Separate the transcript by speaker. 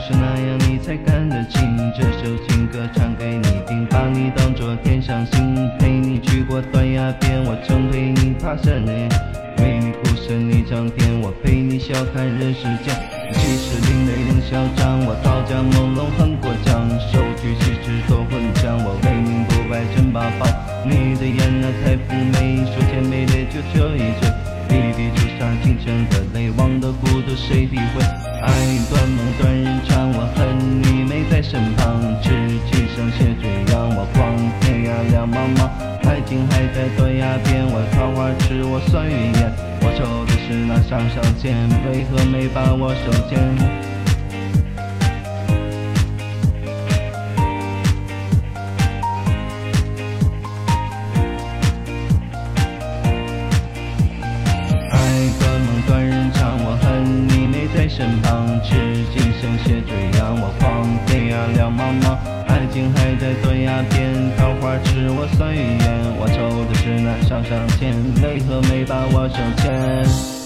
Speaker 1: 是那样，你才看得清。这首情歌唱给你听，把你当作天上星，陪你去过断崖边，我曾陪你爬山岭，为你孤身一场天，我陪你笑看人世间。气势凌雷凌嚣张，我刀枪朦胧横过江，手举西施夺魂枪，我为民不败镇八方。你的眼那太妩媚，手牵美泪就这一醉，一笔朱砂倾城的泪，忘的孤独谁体会？爱断梦断人肠，我恨你没在身旁，痴情像血坠让我狂，天涯两茫茫，爱情还在断崖边，我桃花痴我算云烟，我抽的是那上上签，为何没把我手牵？隔梦断人肠，我恨你没在身旁，痴情像血坠让我狂，天涯两茫茫，爱情还在断崖边，桃花痴我算云烟，我抽的是那上上签，为何没把我手牵？